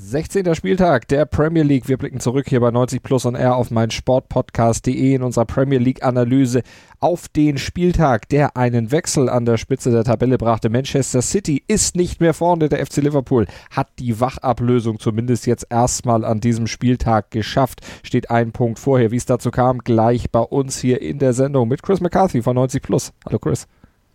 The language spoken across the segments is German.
16. Spieltag der Premier League. Wir blicken zurück hier bei 90 Plus on Air auf mein Sportpodcast.de in unserer Premier League Analyse auf den Spieltag, der einen Wechsel an der Spitze der Tabelle brachte. Manchester City ist nicht mehr vorne. Der FC Liverpool hat die Wachablösung zumindest jetzt erstmal an diesem Spieltag geschafft. Steht ein Punkt vorher. Wie es dazu kam, gleich bei uns hier in der Sendung mit Chris McCarthy von 90 Plus. Hallo Chris.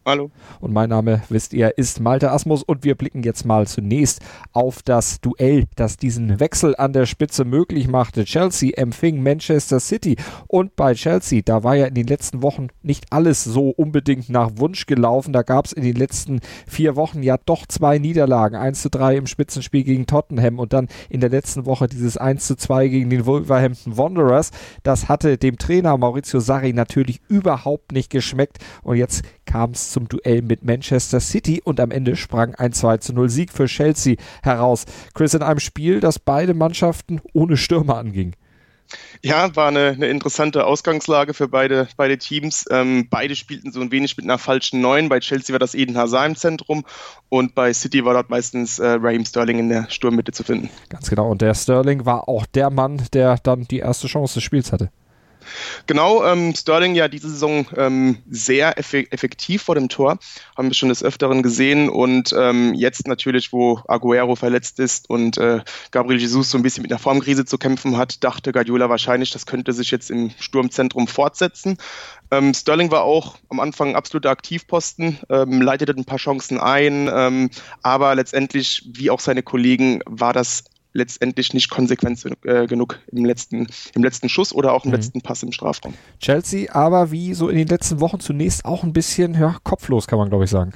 Hallo. Und mein Name, wisst ihr, ist Malte Asmus und wir blicken jetzt mal zunächst auf das Duell, das diesen Wechsel an der Spitze möglich machte. Chelsea empfing Manchester City und bei Chelsea, da war ja in den letzten Wochen nicht alles so unbedingt nach Wunsch gelaufen. Da gab es in den letzten vier Wochen ja doch zwei Niederlagen. 1 zu 3 im Spitzenspiel gegen Tottenham und dann in der letzten Woche dieses 1 zu 2 gegen den Wolverhampton Wanderers. Das hatte dem Trainer Maurizio Sarri natürlich überhaupt nicht geschmeckt und jetzt kam es zum Duell mit Manchester City und am Ende sprang ein 2 zu 0 Sieg für Chelsea heraus. Chris, in einem Spiel, das beide Mannschaften ohne Stürmer anging. Ja, war eine, eine, interessante Ausgangslage für beide, beide Teams. Ähm, beide spielten so ein wenig mit einer falschen Neun. Bei Chelsea war das Eden Hazard im Zentrum und bei City war dort meistens äh, Raheem Sterling in der Sturmmitte zu finden. Ganz genau. Und der Sterling war auch der Mann, der dann die erste Chance des Spiels hatte. Genau, ähm, Sterling ja diese Saison ähm, sehr effektiv vor dem Tor, haben wir schon des Öfteren gesehen und ähm, jetzt natürlich, wo Aguero verletzt ist und äh, Gabriel Jesus so ein bisschen mit einer Formkrise zu kämpfen hat, dachte Guardiola wahrscheinlich, das könnte sich jetzt im Sturmzentrum fortsetzen. Ähm, Sterling war auch am Anfang absoluter Aktivposten, ähm, leitete ein paar Chancen ein, ähm, aber letztendlich, wie auch seine Kollegen, war das letztendlich nicht konsequent äh, genug im letzten, im letzten Schuss oder auch im mhm. letzten Pass im Strafraum. Chelsea aber wie so in den letzten Wochen zunächst auch ein bisschen ja, kopflos, kann man glaube ich sagen.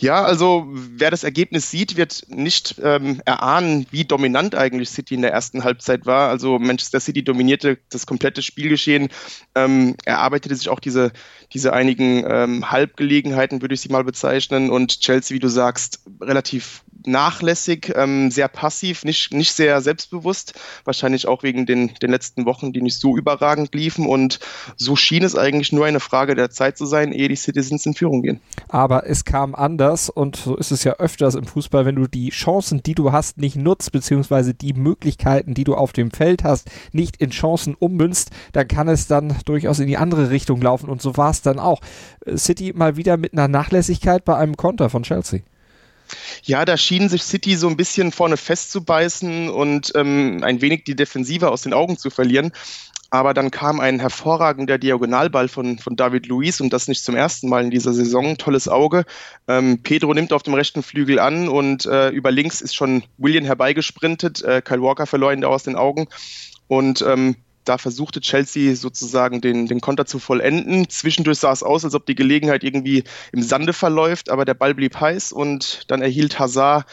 Ja, also wer das Ergebnis sieht, wird nicht ähm, erahnen, wie dominant eigentlich City in der ersten Halbzeit war. Also Manchester City dominierte das komplette Spielgeschehen, ähm, erarbeitete sich auch diese, diese einigen ähm, Halbgelegenheiten, würde ich sie mal bezeichnen. Und Chelsea, wie du sagst, relativ nachlässig, ähm, sehr passiv, nicht, nicht sehr selbstbewusst, wahrscheinlich auch wegen den, den letzten Wochen, die nicht so überragend liefen. Und so schien es eigentlich nur eine Frage der Zeit zu sein, ehe die Citizens in Führung gehen. Aber es kam anders und so ist es ja öfters im Fußball, wenn du die Chancen, die du hast, nicht nutzt, beziehungsweise die Möglichkeiten, die du auf dem Feld hast, nicht in Chancen ummünzt, dann kann es dann durchaus in die andere Richtung laufen. Und so war es dann auch. City mal wieder mit einer Nachlässigkeit bei einem Konter von Chelsea. Ja, da schien sich City so ein bisschen vorne festzubeißen und ähm, ein wenig die Defensive aus den Augen zu verlieren. Aber dann kam ein hervorragender Diagonalball von, von David Luiz und das nicht zum ersten Mal in dieser Saison. Tolles Auge. Ähm, Pedro nimmt auf dem rechten Flügel an und äh, über links ist schon William herbeigesprintet. Äh, Kyle Walker verlor ihn da aus den Augen. Und ähm, da versuchte Chelsea sozusagen den, den Konter zu vollenden. Zwischendurch sah es aus, als ob die Gelegenheit irgendwie im Sande verläuft, aber der Ball blieb heiß und dann erhielt Hazard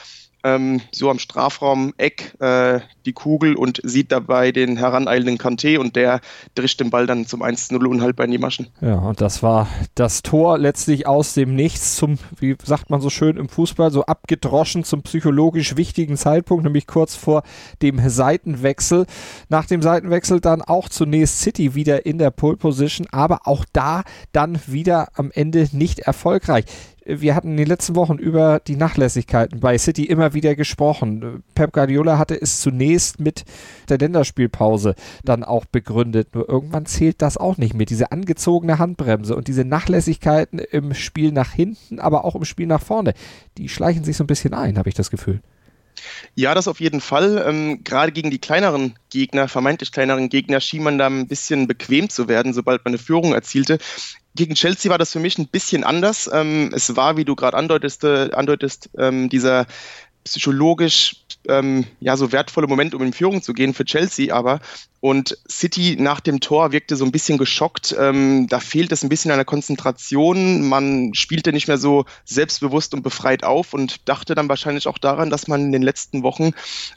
ähm, so am Strafraum-Eck äh, die Kugel und sieht dabei den heraneilenden Kanté und der drischt den Ball dann zum 1-0 unhaltbar in die Maschen. Ja, und das war das Tor letztlich aus dem Nichts zum, wie sagt man so schön im Fußball, so abgedroschen zum psychologisch wichtigen Zeitpunkt, nämlich kurz vor dem Seitenwechsel. Nach dem Seitenwechsel dann auch zunächst City wieder in der Pole Position, aber auch da dann wieder am Ende nicht erfolgreich wir hatten in den letzten Wochen über die Nachlässigkeiten bei City immer wieder gesprochen. Pep Guardiola hatte es zunächst mit der Länderspielpause dann auch begründet. Nur irgendwann zählt das auch nicht mehr. Diese angezogene Handbremse und diese Nachlässigkeiten im Spiel nach hinten, aber auch im Spiel nach vorne, die schleichen sich so ein bisschen ein, habe ich das Gefühl. Ja, das auf jeden Fall. Ähm, gerade gegen die kleineren Gegner, vermeintlich kleineren Gegner, schien man da ein bisschen bequem zu werden, sobald man eine Führung erzielte. Gegen Chelsea war das für mich ein bisschen anders. Ähm, es war, wie du gerade andeutest, andeutest ähm, dieser psychologisch ähm, ja so wertvolle Moment, um in Führung zu gehen für Chelsea, aber und City nach dem Tor wirkte so ein bisschen geschockt. Ähm, da fehlt es ein bisschen an der Konzentration. Man spielte nicht mehr so selbstbewusst und befreit auf und dachte dann wahrscheinlich auch daran, dass man in den letzten Wochen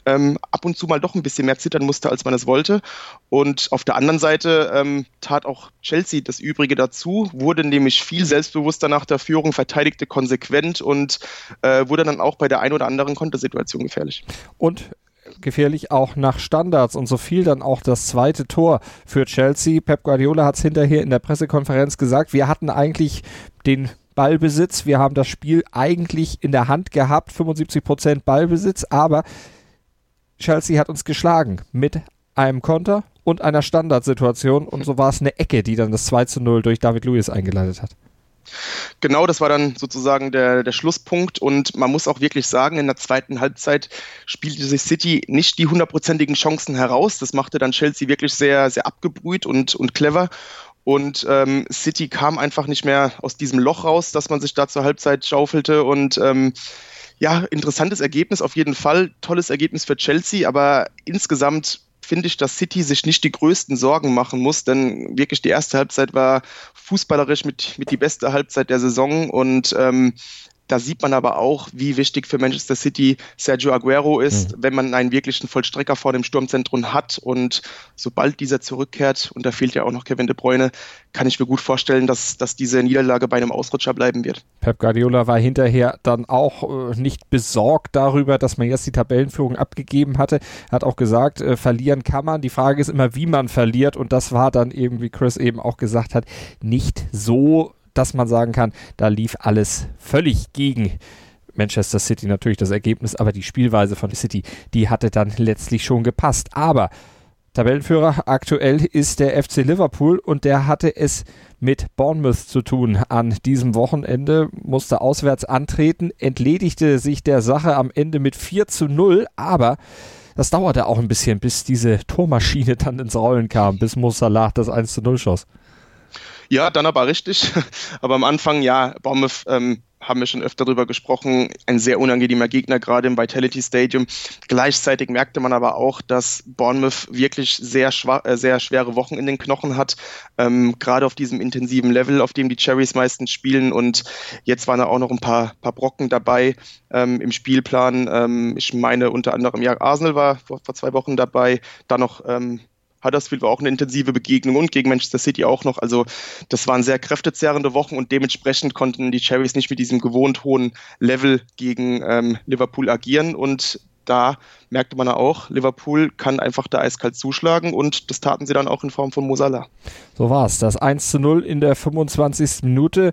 ähm, ab und zu mal doch ein bisschen mehr zittern musste, als man es wollte. Und auf der anderen Seite ähm, tat auch Chelsea das Übrige dazu, wurde nämlich viel selbstbewusster nach der Führung, verteidigte konsequent und äh, wurde dann auch bei der ein oder anderen Kontersituation gefährlich. Und gefährlich auch nach Standards und so fiel dann auch das zweite Tor für Chelsea. Pep Guardiola hat es hinterher in der Pressekonferenz gesagt, wir hatten eigentlich den Ballbesitz, wir haben das Spiel eigentlich in der Hand gehabt, 75% Ballbesitz, aber Chelsea hat uns geschlagen mit einem Konter und einer Standardsituation und so war es eine Ecke, die dann das 2 zu 0 durch David Lewis eingeleitet hat. Genau, das war dann sozusagen der, der Schlusspunkt. Und man muss auch wirklich sagen, in der zweiten Halbzeit spielte sich City nicht die hundertprozentigen Chancen heraus. Das machte dann Chelsea wirklich sehr, sehr abgebrüht und, und clever. Und ähm, City kam einfach nicht mehr aus diesem Loch raus, dass man sich da zur Halbzeit schaufelte. Und ähm, ja, interessantes Ergebnis auf jeden Fall, tolles Ergebnis für Chelsea, aber insgesamt finde ich, dass City sich nicht die größten Sorgen machen muss, denn wirklich die erste Halbzeit war fußballerisch mit, mit die beste Halbzeit der Saison und ähm, da sieht man aber auch, wie wichtig für Manchester City Sergio Aguero ist, mhm. wenn man einen wirklichen Vollstrecker vor dem Sturmzentrum hat. Und sobald dieser zurückkehrt, und da fehlt ja auch noch Kevin de Bruyne, kann ich mir gut vorstellen, dass, dass diese Niederlage bei einem Ausrutscher bleiben wird. Pep Guardiola war hinterher dann auch äh, nicht besorgt darüber, dass man jetzt die Tabellenführung abgegeben hatte. Hat auch gesagt, äh, verlieren kann man. Die Frage ist immer, wie man verliert. Und das war dann eben, wie Chris eben auch gesagt hat, nicht so dass man sagen kann, da lief alles völlig gegen Manchester City natürlich das Ergebnis, aber die Spielweise von City, die hatte dann letztlich schon gepasst. Aber Tabellenführer aktuell ist der FC Liverpool und der hatte es mit Bournemouth zu tun an diesem Wochenende, musste auswärts antreten, entledigte sich der Sache am Ende mit 4 zu 0, aber das dauerte auch ein bisschen, bis diese Tormaschine dann ins Rollen kam, bis Mo Salah das 1 zu 0 schoss. Ja, dann aber richtig. Aber am Anfang, ja, Bournemouth ähm, haben wir schon öfter darüber gesprochen, ein sehr unangenehmer Gegner, gerade im Vitality Stadium. Gleichzeitig merkte man aber auch, dass Bournemouth wirklich sehr, äh, sehr schwere Wochen in den Knochen hat, ähm, gerade auf diesem intensiven Level, auf dem die Cherries meistens spielen. Und jetzt waren da auch noch ein paar, paar Brocken dabei ähm, im Spielplan. Ähm, ich meine unter anderem, ja, Arsenal war vor, vor zwei Wochen dabei, dann noch ähm, Huddersfield war auch eine intensive Begegnung und gegen Manchester City auch noch. Also das waren sehr kräftezerrende Wochen und dementsprechend konnten die Cherries nicht mit diesem gewohnt hohen Level gegen ähm, Liverpool agieren und da merkte man auch, Liverpool kann einfach da eiskalt zuschlagen und das taten sie dann auch in Form von Mosala. So war es. Das 1 zu 0 in der 25. Minute.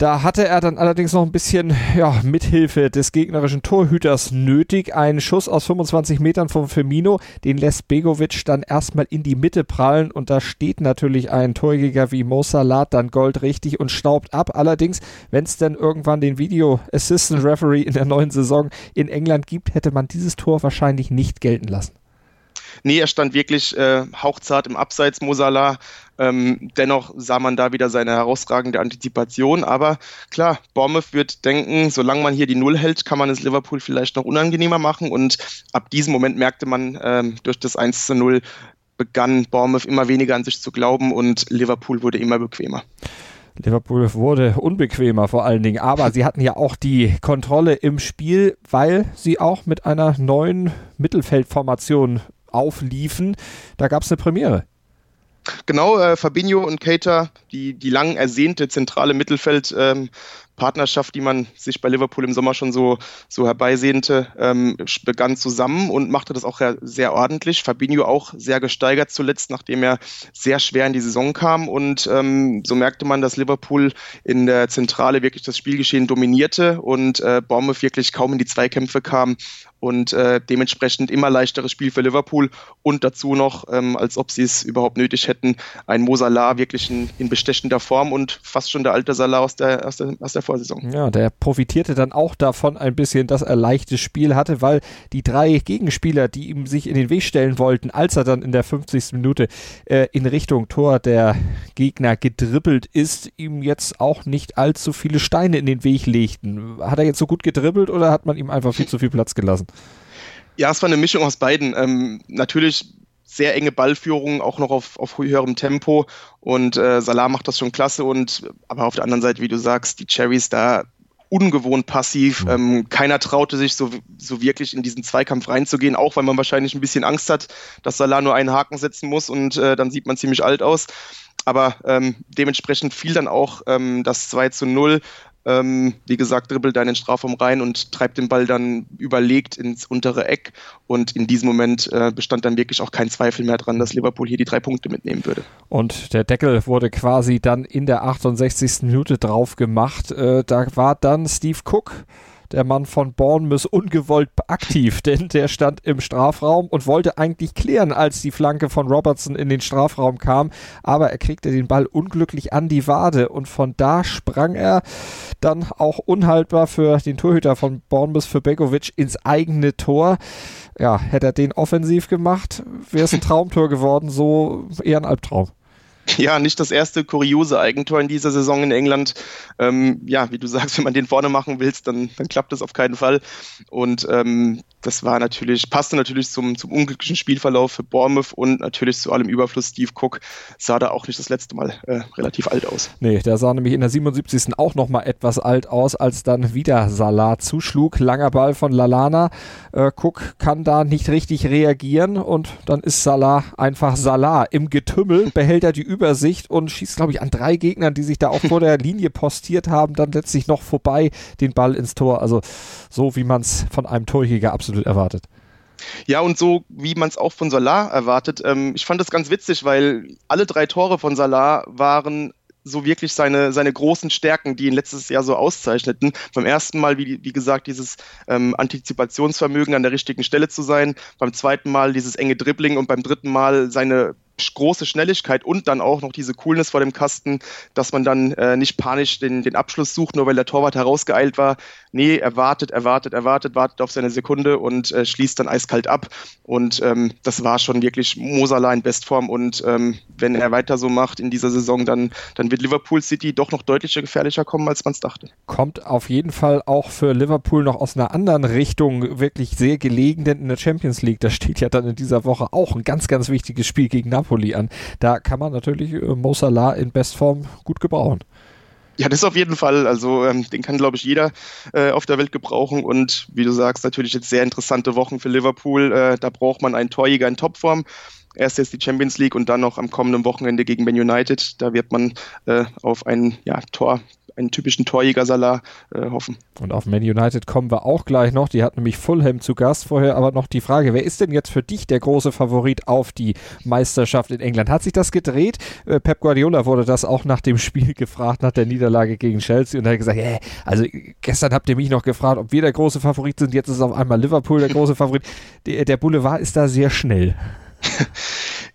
Da hatte er dann allerdings noch ein bisschen ja, Mithilfe des gegnerischen Torhüters nötig. Ein Schuss aus 25 Metern von Firmino, den lässt Begovic dann erstmal in die Mitte prallen und da steht natürlich ein Torjäger wie Mo Salah dann goldrichtig und staubt ab. Allerdings, wenn es dann irgendwann den Video Assistant Referee in der neuen Saison in England gibt, hätte man dieses Tor wahrscheinlich nicht gelten lassen. Nee, er stand wirklich äh, hauchzart im Abseits, Mosala. Ähm, dennoch sah man da wieder seine herausragende Antizipation. Aber klar, Bournemouth wird denken, solange man hier die Null hält, kann man es Liverpool vielleicht noch unangenehmer machen. Und ab diesem Moment merkte man ähm, durch das 1 zu 0 begann Bournemouth immer weniger an sich zu glauben und Liverpool wurde immer bequemer. Liverpool wurde unbequemer vor allen Dingen, aber sie hatten ja auch die Kontrolle im Spiel, weil sie auch mit einer neuen Mittelfeldformation aufliefen. Da gab es eine Premiere. Genau, äh, Fabinho und Keita, die, die lang ersehnte zentrale Mittelfeld, ähm, Partnerschaft, die man sich bei Liverpool im Sommer schon so, so herbeisehnte, ähm, begann zusammen und machte das auch sehr ordentlich. Fabinho auch sehr gesteigert zuletzt, nachdem er sehr schwer in die Saison kam. Und ähm, so merkte man, dass Liverpool in der Zentrale wirklich das Spielgeschehen dominierte und äh, Bournemouth wirklich kaum in die Zweikämpfe kam und äh, dementsprechend immer leichteres Spiel für Liverpool und dazu noch, ähm, als ob sie es überhaupt nötig hätten, ein Mo Salah wirklich in, in bestechender Form und fast schon der alte Salah aus der, aus der, aus der Vorsaison. Ja, der profitierte dann auch davon ein bisschen, dass er leichtes Spiel hatte, weil die drei Gegenspieler, die ihm sich in den Weg stellen wollten, als er dann in der 50. Minute äh, in Richtung Tor der Gegner gedribbelt ist, ihm jetzt auch nicht allzu viele Steine in den Weg legten. Hat er jetzt so gut gedribbelt oder hat man ihm einfach viel zu viel Platz gelassen? Ja, es war eine Mischung aus beiden. Ähm, natürlich sehr enge Ballführung, auch noch auf, auf höherem Tempo. Und äh, Salah macht das schon klasse. Und aber auf der anderen Seite, wie du sagst, die Cherries da ungewohnt passiv. Ähm, keiner traute sich so, so wirklich in diesen Zweikampf reinzugehen, auch weil man wahrscheinlich ein bisschen Angst hat, dass Salah nur einen Haken setzen muss und äh, dann sieht man ziemlich alt aus. Aber ähm, dementsprechend fiel dann auch ähm, das 2 zu 0 Ähm, wie gesagt, dribbelt da in den Strafraum rein und treibt den Ball dann überlegt ins untere Eck. Und in diesem Moment äh, bestand dann wirklich auch kein Zweifel mehr dran, dass Liverpool hier die drei Punkte mitnehmen würde. Und der Deckel wurde quasi dann in der 68. Minute drauf gemacht. Äh, da war dann Steve Cook der Mann von Bournemouth ungewollt aktiv, denn der stand im Strafraum und wollte eigentlich klären, als die Flanke von Robertson in den Strafraum kam, aber er kriegte den Ball unglücklich an die Wade und von da sprang er dann auch unhaltbar für den Torhüter von Bournemouth für Begovic ins eigene Tor. Ja, hätte er den offensiv gemacht, wäre es ein Traumtor geworden, so eher ein Albtraum. Ja, nicht das erste kuriose Eigentor in dieser Saison in England. Ähm, ja, wie du sagst, wenn man den vorne machen willst, dann, dann klappt das auf keinen Fall. Und ähm, das war natürlich, passte natürlich zum, zum unglücklichen Spielverlauf für Bournemouth und natürlich zu allem Überfluss. Steve Cook sah da auch nicht das letzte Mal äh, relativ alt aus. Nee, der sah nämlich in der 77. auch nochmal etwas alt aus, als dann wieder Salah zuschlug. Langer Ball von Lalana. Äh, Cook kann da nicht richtig reagieren und dann ist Salah einfach Salah. Im Getümmel behält er die Übersicht und schießt, glaube ich, an drei Gegnern, die sich da auch vor der Linie postiert haben, dann letztlich noch vorbei den Ball ins Tor. Also so, wie man es von einem Torjäger absolut erwartet. Ja, und so wie man es auch von Salah erwartet. Ähm, ich fand das ganz witzig, weil alle drei Tore von Salah waren so wirklich seine, seine großen Stärken, die ihn letztes Jahr so auszeichneten. Beim ersten Mal, wie, wie gesagt, dieses ähm, Antizipationsvermögen an der richtigen Stelle zu sein. Beim zweiten Mal dieses enge Dribbling und beim dritten Mal seine große Schnelligkeit und dann auch noch diese Coolness vor dem Kasten, dass man dann äh, nicht panisch den, den Abschluss sucht, nur weil der Torwart herausgeeilt war. Nee, er wartet, er wartet, er wartet, wartet auf seine Sekunde und äh, schließt dann eiskalt ab. Und ähm, das war schon wirklich Mosala in Bestform. Und ähm, wenn er weiter so macht in dieser Saison, dann, dann wird Liverpool City doch noch deutlich gefährlicher kommen, als man es dachte. Kommt auf jeden Fall auch für Liverpool noch aus einer anderen Richtung wirklich sehr gelegen, denn in der Champions League, da steht ja dann in dieser Woche auch ein ganz, ganz wichtiges Spiel gegen Napoli Napoli an. Da kann man natürlich äh, Mo Salah in Bestform gut gebrauchen. Ja, das auf jeden Fall. Also ähm, den kann, glaube ich, jeder äh, auf der Welt gebrauchen. Und wie du sagst, natürlich jetzt sehr interessante Wochen für Liverpool. Äh, da braucht man einen Torjäger in Topform. Erst jetzt die Champions League und dann noch am kommenden Wochenende gegen Man United. Da wird man äh, auf ein ja, Tor einen typischen Torjäger-Salah äh, hoffen. Und auf Man United kommen wir auch gleich noch. Die hat nämlich Fulham zu Gast. Vorher aber noch die Frage, wer ist denn jetzt für dich der große Favorit auf die Meisterschaft in England? Hat sich das gedreht? Äh, Pep Guardiola wurde das auch nach dem Spiel gefragt, nach der Niederlage gegen Chelsea und er hat gesagt, yeah, also gestern habt ihr mich noch gefragt, ob wir der große Favorit sind. Jetzt ist auf einmal Liverpool der große Favorit. Der Boulevard ist da sehr schnell.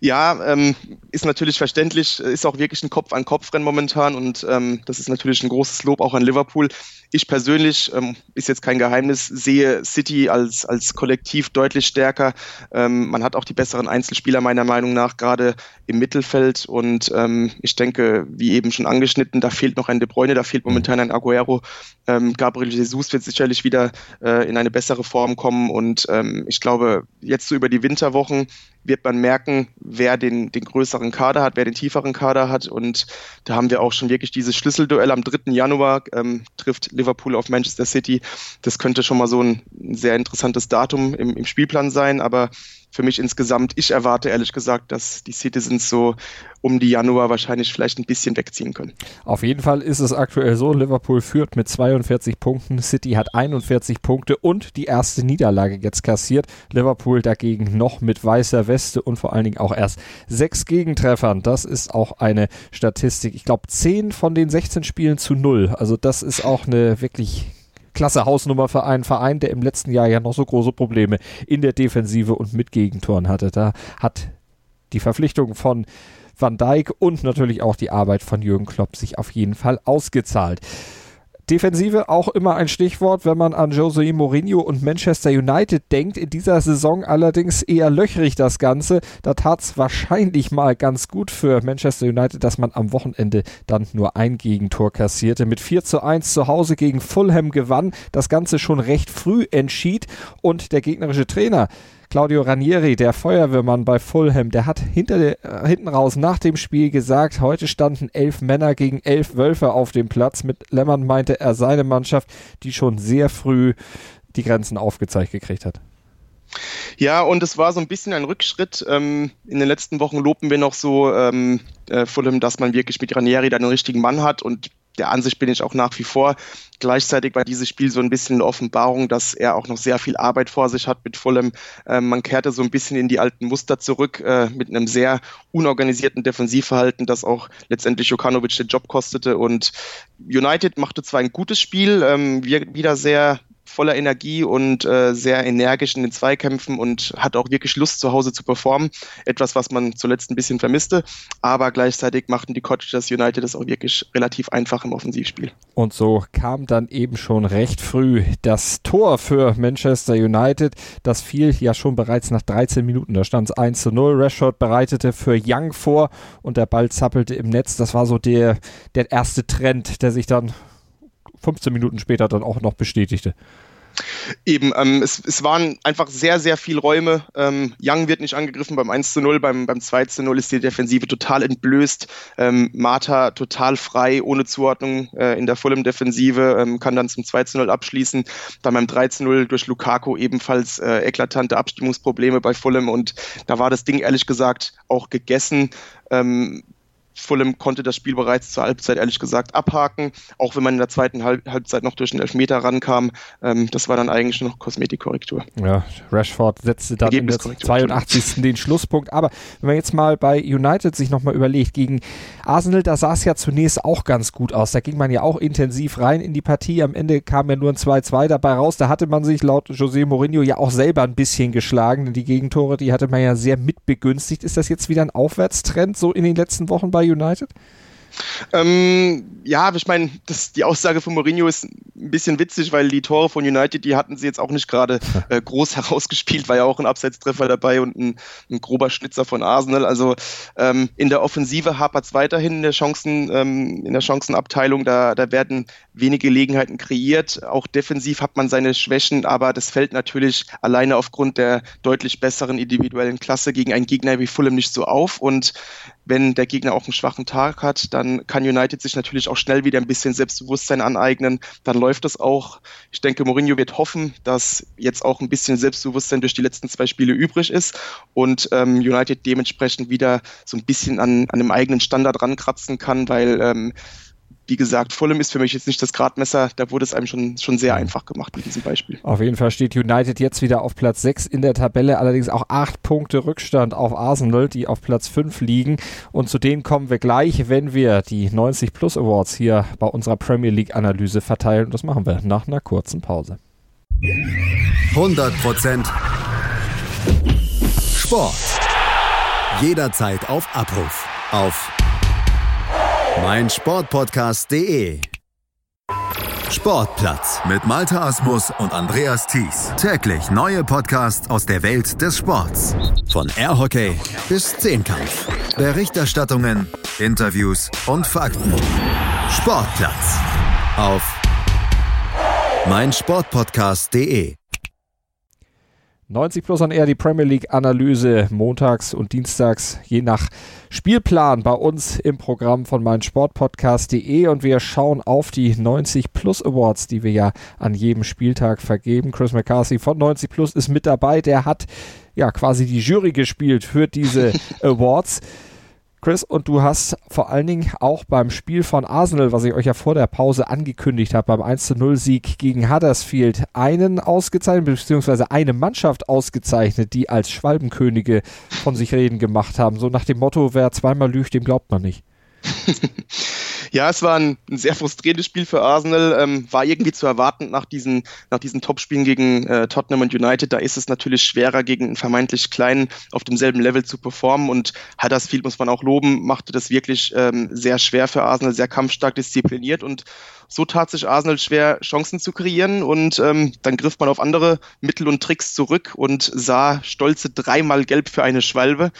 Ja, ähm, ist natürlich verständlich, ist auch wirklich ein Kopf-an-Kopf-Rennen momentan und ähm, das ist natürlich ein großes Lob auch an Liverpool. Ich persönlich, ähm, ist jetzt kein Geheimnis, sehe City als, als Kollektiv deutlich stärker. Ähm, man hat auch die besseren Einzelspieler meiner Meinung nach, gerade im Mittelfeld und ähm, ich denke, wie eben schon angeschnitten, da fehlt noch ein De Bruyne, da fehlt momentan ein Aguero. Ähm, Gabriel Jesus wird sicherlich wieder äh, in eine bessere Form kommen und ich glaube, jetzt so über die Winterwochen wird man merken, wer den, den größeren Kader hat, wer den tieferen Kader hat. Und da haben wir auch schon wirklich dieses Schlüsselduell am 3. Januar, ähm, trifft Liverpool auf Manchester City. Das könnte schon mal so ein sehr interessantes Datum im, im Spielplan sein, aber für mich insgesamt, ich erwarte ehrlich gesagt, dass die Citizens so um die Januar wahrscheinlich vielleicht ein bisschen wegziehen können. Auf jeden Fall ist es aktuell so, Liverpool führt mit 42 Punkten, City hat 41 Punkte und die erste Niederlage jetzt kassiert. Liverpool dagegen noch mit weißer Weste und vor allen Dingen auch erst sechs Gegentreffern. Das ist auch eine Statistik. Ich glaube, 10 von den 16 Spielen zu null. Also das ist auch eine wirklich klasse Hausnummer für einen Verein, der im letzten Jahr ja noch so große Probleme in der Defensive und mit Gegentoren hatte. Da hat die Verpflichtung von Van Dijk und natürlich auch die Arbeit von Jürgen Klopp sich auf jeden Fall ausgezahlt. Defensive auch immer ein Stichwort, wenn man an Jose Mourinho und Manchester United denkt. In dieser Saison allerdings eher löchrig das Ganze. Da tat es wahrscheinlich mal ganz gut für Manchester United, dass man am Wochenende dann nur ein Gegentor kassierte. Mit 4 zu 1 zu Hause gegen Fulham gewann. Das Ganze schon recht früh entschied und der gegnerische Trainer Claudio Ranieri, der Feuerwehrmann bei Fulham, der hat hinter der, äh, hinten raus nach dem Spiel gesagt, heute standen elf Männer gegen elf Wölfe auf dem Platz. Mit Lemmern meinte er seine Mannschaft, die schon sehr früh die Grenzen aufgezeigt gekriegt hat. Ja, und es war so ein bisschen ein Rückschritt. Ähm, in den letzten Wochen lobten wir noch so ähm, äh, Fulham, dass man wirklich mit Ranieri da einen richtigen Mann hat und der Ansicht bin ich auch nach wie vor. Gleichzeitig war dieses Spiel so ein bisschen eine Offenbarung, dass er auch noch sehr viel Arbeit vor sich hat mit Fulham. Ähm, man kehrte so ein bisschen in die alten Muster zurück äh, mit einem sehr unorganisierten Defensivverhalten, das auch letztendlich Jokanovic den Job kostete. Und United machte zwar ein gutes Spiel, ähm, wieder sehr voller Energie und äh, sehr energisch in den Zweikämpfen und hat auch wirklich Lust, zu Hause zu performen. Etwas, was man zuletzt ein bisschen vermisste. Aber gleichzeitig machten die Cottagers United das auch wirklich relativ einfach im Offensivspiel. Und so kam dann eben schon recht früh das Tor für Manchester United. Das fiel ja schon bereits nach 13 Minuten. Da stand es 1 zu 0. Rashford bereitete für Young vor und der Ball zappelte im Netz. Das war so der, der erste Trend, der sich dann 15 Minuten später dann auch noch bestätigte. Eben, ähm, es, es waren einfach sehr, sehr viele Räume. Ähm, Young wird nicht angegriffen beim 1 zu 0, beim, beim 2 zu 0 ist die Defensive total entblößt. Ähm, Marta total frei, ohne Zuordnung äh, in der Fulham-Defensive, ähm, kann dann zum 2 zu 0 abschließen. Dann beim 3 zu 0 durch Lukaku ebenfalls äh, eklatante Abstimmungsprobleme bei Fulham und da war das Ding ehrlich gesagt auch gegessen. Ähm, Fulham konnte das Spiel bereits zur Halbzeit ehrlich gesagt abhaken, auch wenn man in der zweiten Halb Halbzeit noch durch den Elfmeter rankam. Ähm, das war dann eigentlich noch Kosmetikkorrektur. Ja, Rashford setzte dann in der 82. den Schlusspunkt. Aber wenn man jetzt mal bei United sich nochmal überlegt, gegen Arsenal, da sah es ja zunächst auch ganz gut aus. Da ging man ja auch intensiv rein in die Partie. Am Ende kam ja nur ein 2-2 dabei raus. Da hatte man sich laut José Mourinho ja auch selber ein bisschen geschlagen. Denn die Gegentore, die hatte man ja sehr mitbegünstigt. Ist das jetzt wieder ein Aufwärtstrend so in den letzten Wochen bei United? Ähm, ja, ich meine, die Aussage von Mourinho ist ein bisschen witzig, weil die Tore von United, die hatten sie jetzt auch nicht gerade äh, groß herausgespielt, war ja auch ein Abseitstreffer dabei und ein, ein grober Schnitzer von Arsenal. Also ähm, in der Offensive hapert es weiterhin in der Chancen, ähm, in der Chancenabteilung, da, da werden wenige Gelegenheiten kreiert. Auch defensiv hat man seine Schwächen, aber das fällt natürlich alleine aufgrund der deutlich besseren individuellen Klasse gegen einen Gegner wie Fulham nicht so auf. Und wenn der Gegner auch einen schwachen Tag hat, dann kann United sich natürlich auch schnell wieder ein bisschen Selbstbewusstsein aneignen. Dann läuft es auch. Ich denke, Mourinho wird hoffen, dass jetzt auch ein bisschen Selbstbewusstsein durch die letzten zwei Spiele übrig ist und ähm, United dementsprechend wieder so ein bisschen an, an dem eigenen Standard rankratzen kann, weil ähm, wie gesagt, Fulham ist für mich jetzt nicht das Gradmesser, da wurde es einem schon, schon sehr einfach gemacht mit diesem Beispiel. Auf jeden Fall steht United jetzt wieder auf Platz 6 in der Tabelle, allerdings auch 8 Punkte Rückstand auf Arsenal, die auf Platz 5 liegen. Und zu denen kommen wir gleich, wenn wir die 90 Plus Awards hier bei unserer Premier League Analyse verteilen. Und das machen wir nach einer kurzen Pause. 100% Sport. Jederzeit auf Abruf. Auf mein Sportpodcast.de Sportplatz mit Malta Asmus und Andreas Thies. Täglich neue Podcasts aus der Welt des Sports. Von Airhockey bis Zehnkampf. Berichterstattungen, Interviews und Fakten. Sportplatz auf mein Sportpodcast.de 90 plus on air, die Premier League Analyse montags und dienstags, je nach Spielplan bei uns im Programm von meinsportpodcast.de und wir schauen auf die 90 plus Awards, die wir ja an jedem Spieltag vergeben. Chris McCarthy von 90 plus ist mit dabei, der hat ja quasi die Jury gespielt für diese Awards. Chris, und du hast vor allen Dingen auch beim Spiel von Arsenal, was ich euch ja vor der Pause angekündigt habe, beim 1-0-Sieg gegen Huddersfield, einen ausgezeichnet, beziehungsweise eine Mannschaft ausgezeichnet, die als Schwalbenkönige von sich reden gemacht haben. So nach dem Motto, wer zweimal lügt, dem glaubt man nicht. ja, es war ein, ein, sehr frustrierendes Spiel für Arsenal. Ähm, war irgendwie zu erwarten nach diesen, nach diesen Topspielen gegen äh, Tottenham und United. Da ist es natürlich schwerer, gegen einen vermeintlich kleinen auf demselben Level zu performen. Und Huddersfield, muss man auch loben, machte das wirklich ähm, sehr schwer für Arsenal, sehr kampfstark diszipliniert und so tat sich Arsenal schwer, Chancen zu kreieren und ähm, dann griff man auf andere Mittel und Tricks zurück und sah stolze dreimal gelb für eine Schwalbe.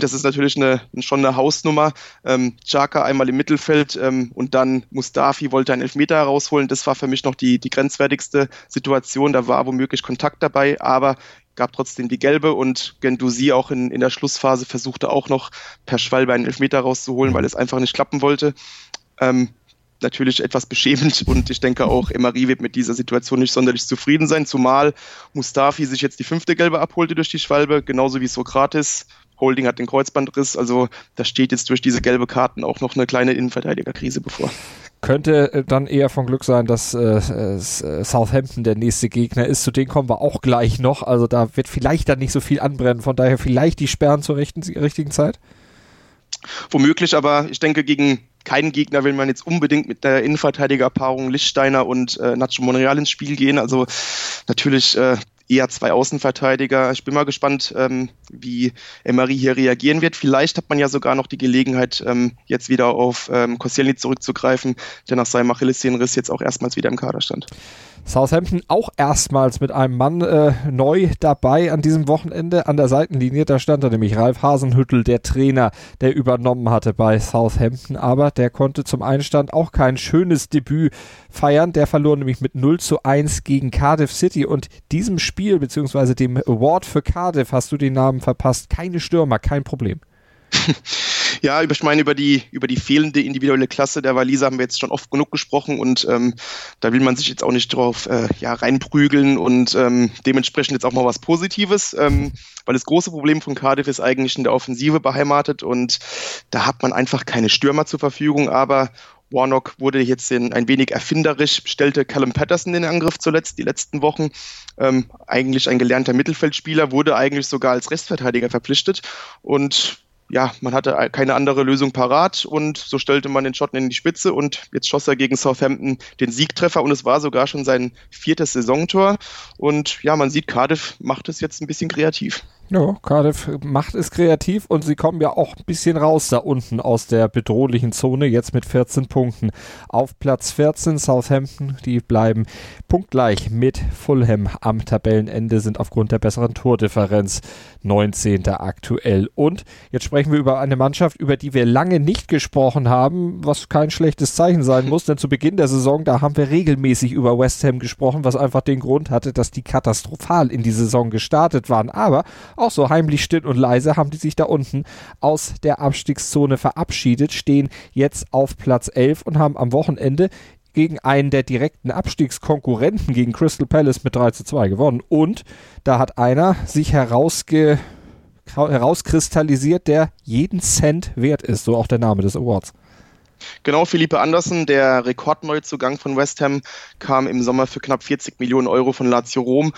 Das ist natürlich eine, schon eine Hausnummer. Ähm, Xhaka einmal im Mittelfeld ähm, und dann Mustafi wollte einen Elfmeter herausholen. Das war für mich noch die, die grenzwertigste Situation. Da war womöglich Kontakt dabei, aber gab trotzdem die gelbe und Gendusi auch in, in der Schlussphase versuchte auch noch per Schwalbe einen Elfmeter rauszuholen, weil es einfach nicht klappen wollte. Ähm, natürlich etwas beschämend und ich denke auch Emery wird mit dieser Situation nicht sonderlich zufrieden sein, zumal Mustafi sich jetzt die fünfte Gelbe abholte durch die Schwalbe, genauso wie Sokrates Holding hat den Kreuzbandriss. Also da steht jetzt durch diese gelbe Karten auch noch eine kleine Innenverteidigerkrise bevor. Könnte äh, dann eher von Glück sein, dass äh, äh, Southampton der nächste Gegner ist. Zu denen kommen wir auch gleich noch. Also da wird vielleicht dann nicht so viel anbrennen. Von daher vielleicht die Sperren zur rechten, richtigen Zeit. Womöglich, aber ich denke, gegen keinen Gegner will man jetzt unbedingt mit der Innenverteidigerpaarung Lichtsteiner und äh, Nacho Monreal ins Spiel gehen. Also natürlich äh, eher zwei Außenverteidiger. Ich bin mal gespannt, ähm, wie Emery hier reagieren wird. Vielleicht hat man ja sogar noch die Gelegenheit, ähm, jetzt wieder auf ähm, Koscielny zurückzugreifen, der nach seinem Achillessehnenriss jetzt auch erstmals wieder im Kader stand. Southampton auch erstmals mit einem Mann äh, neu dabei an diesem Wochenende an der Seitenlinie. Da stand er nämlich Ralf Hasenhüttel, der Trainer, der übernommen hatte bei Southampton. Aber der konnte zum Einstand auch kein schönes Debüt feiern. Der verlor nämlich mit 0 zu 1 gegen Cardiff City. Und diesem Spiel, beziehungsweise dem Award für Cardiff, hast du den Namen verpasst. Keine Stürmer, kein Problem. ja, ich meine, über die, über die fehlende individuelle Klasse der Waliser haben wir jetzt schon oft genug gesprochen und ähm, da will man sich jetzt auch nicht drauf äh, ja, reinprügeln und ähm, dementsprechend jetzt auch mal was Positives, ähm, weil das große Problem von Cardiff ist eigentlich in der Offensive beheimatet und da hat man einfach keine Stürmer zur Verfügung, aber Warnock wurde jetzt in ein wenig erfinderisch, stellte Callum Patterson in den Angriff zuletzt, die letzten Wochen. Ähm, eigentlich ein gelernter Mittelfeldspieler, wurde eigentlich sogar als Restverteidiger verpflichtet und ja, man hatte keine andere Lösung parat und so stellte man den Schotten in die Spitze und jetzt schoss er gegen Southampton den Siegtreffer und es war sogar schon sein viertes Saisontor und ja, man sieht, Cardiff macht es jetzt ein bisschen kreativ. Ja, Cardiff macht es kreativ und sie kommen ja auch ein bisschen raus da unten aus der bedrohlichen Zone, jetzt mit 14 Punkten. Auf Platz 14 Southampton, die bleiben punktgleich mit Fulham am Tabellenende, sind aufgrund der besseren Tordifferenz 19. aktuell. Und jetzt sprechen wir über eine Mannschaft, über die wir lange nicht gesprochen haben, was kein schlechtes Zeichen sein muss, denn zu Beginn der Saison, da haben wir regelmäßig über West Ham gesprochen, was einfach den Grund hatte, dass die katastrophal in die Saison gestartet waren. Aber auch so heimlich still und leise haben die sich da unten aus der Abstiegszone verabschiedet, stehen jetzt auf Platz 11 und haben am Wochenende gegen einen der direkten Abstiegskonkurrenten, gegen Crystal Palace mit 3 zu 2 gewonnen. Und da hat einer sich herausge herauskristallisiert, der jeden Cent wert ist, so auch der Name des Awards. Genau, Philippe Andersen, der Rekordneuzugang von West Ham, kam im Sommer für knapp 40 Millionen Euro von Lazio Rom.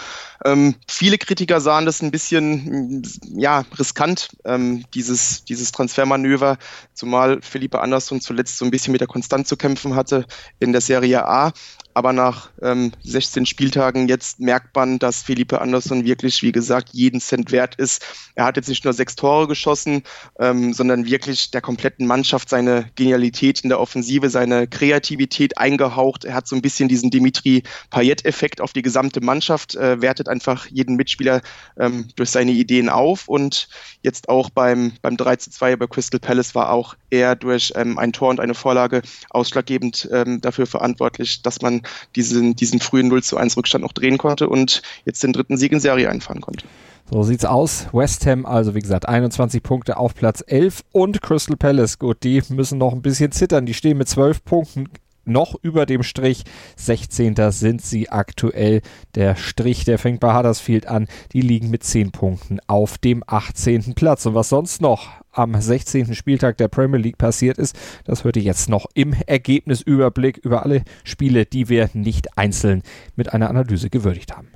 Ähm, viele Kritiker sahen das ein bisschen ja, riskant, ähm, dieses, dieses Transfermanöver, zumal Philippe Andersen zuletzt so ein bisschen mit der Konstanz zu kämpfen hatte in der Serie A. Aber nach ähm, 16 Spieltagen jetzt merkt man, dass Felipe Andersson wirklich, wie gesagt, jeden Cent wert ist. Er hat jetzt nicht nur sechs Tore geschossen, ähm, sondern wirklich der kompletten Mannschaft seine Genialität in der Offensive, seine Kreativität eingehaucht. Er hat so ein bisschen diesen Dimitri Payet-Effekt auf die gesamte Mannschaft, äh, wertet einfach jeden Mitspieler ähm, durch seine Ideen auf. Und jetzt auch beim, beim 3 zu 2 bei Crystal Palace war auch er durch ähm, ein Tor und eine Vorlage ausschlaggebend ähm, dafür verantwortlich, dass man diesen, diesen frühen 0 zu 1 Rückstand noch drehen konnte und jetzt den dritten Sieg in Serie einfahren konnte. So sieht's aus. West Ham, also wie gesagt, 21 Punkte auf Platz 11 und Crystal Palace, gut, die müssen noch ein bisschen zittern. Die stehen mit 12 Punkten noch über dem Strich. 16. sind sie aktuell. Der Strich, der fängt bei Huddersfield an. Die liegen mit 10 Punkten auf dem 18. Platz. Und was sonst noch am 16. Spieltag der Premier League passiert ist, das hört ihr jetzt noch im Ergebnisüberblick über alle Spiele, die wir nicht einzeln mit einer Analyse gewürdigt haben.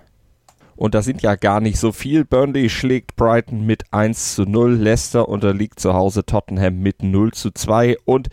Und das sind ja gar nicht so viel. Burnley schlägt Brighton mit 1 zu 0. Leicester unterliegt zu Hause Tottenham mit 0 zu 2. Und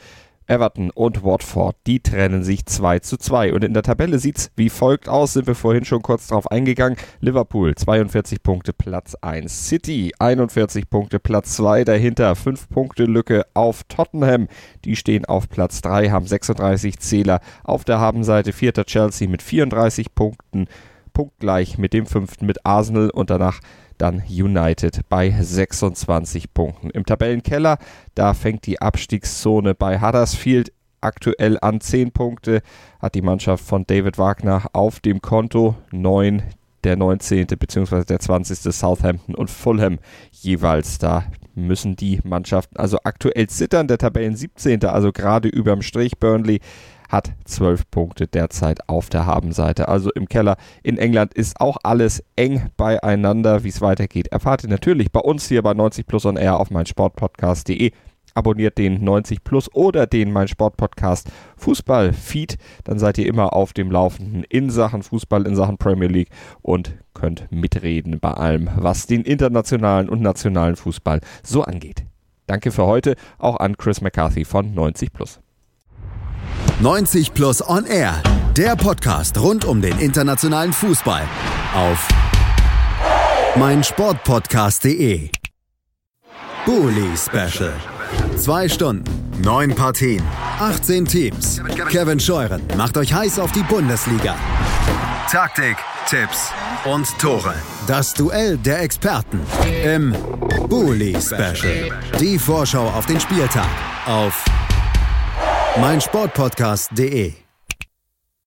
Everton und Watford, die trennen sich 2 zu 2. Und in der Tabelle sieht's wie folgt aus, sind wir vorhin schon kurz drauf eingegangen. Liverpool 42 Punkte Platz 1, City 41 Punkte Platz 2, dahinter 5 Punkte Lücke auf Tottenham. Die stehen auf Platz 3, haben 36 Zähler. Auf der Habenseite vierter Chelsea mit 34 Punkten, punktgleich mit dem fünften mit Arsenal und danach dann United bei 26 Punkten. Im Tabellenkeller, da fängt die Abstiegszone bei Huddersfield aktuell an 10 Punkte, hat die Mannschaft von David Wagner auf dem Konto 9 der 19. bzw. der 20. Southampton und Fulham jeweils. Da müssen die Mannschaften also aktuell zittern. Der Tabellen 17. also gerade überm Strich. Burnley hat 12 Punkte derzeit auf der Habenseite. Also im Keller in England ist auch alles eng beieinander. Wie es weitergeht, erfahrt ihr natürlich bei uns hier bei 90 Plus on Air auf meinsportpodcast.de. Abonniert den 90 Plus oder den mein Sportpodcast Fußball Feed, dann seid ihr immer auf dem Laufenden in Sachen Fußball, in Sachen Premier League und könnt mitreden bei allem, was den internationalen und nationalen Fußball so angeht. Danke für heute auch an Chris McCarthy von 90 Plus. 90 Plus On Air, der Podcast rund um den internationalen Fußball auf meinsportpodcast.de. Bully Special. Zwei Stunden, neun Partien, 18 Teams. Kevin Scheuren macht euch heiß auf die Bundesliga. Taktik, Tipps und Tore. Das Duell der Experten im Bully Special. Die Vorschau auf den Spieltag auf meinsportpodcast.de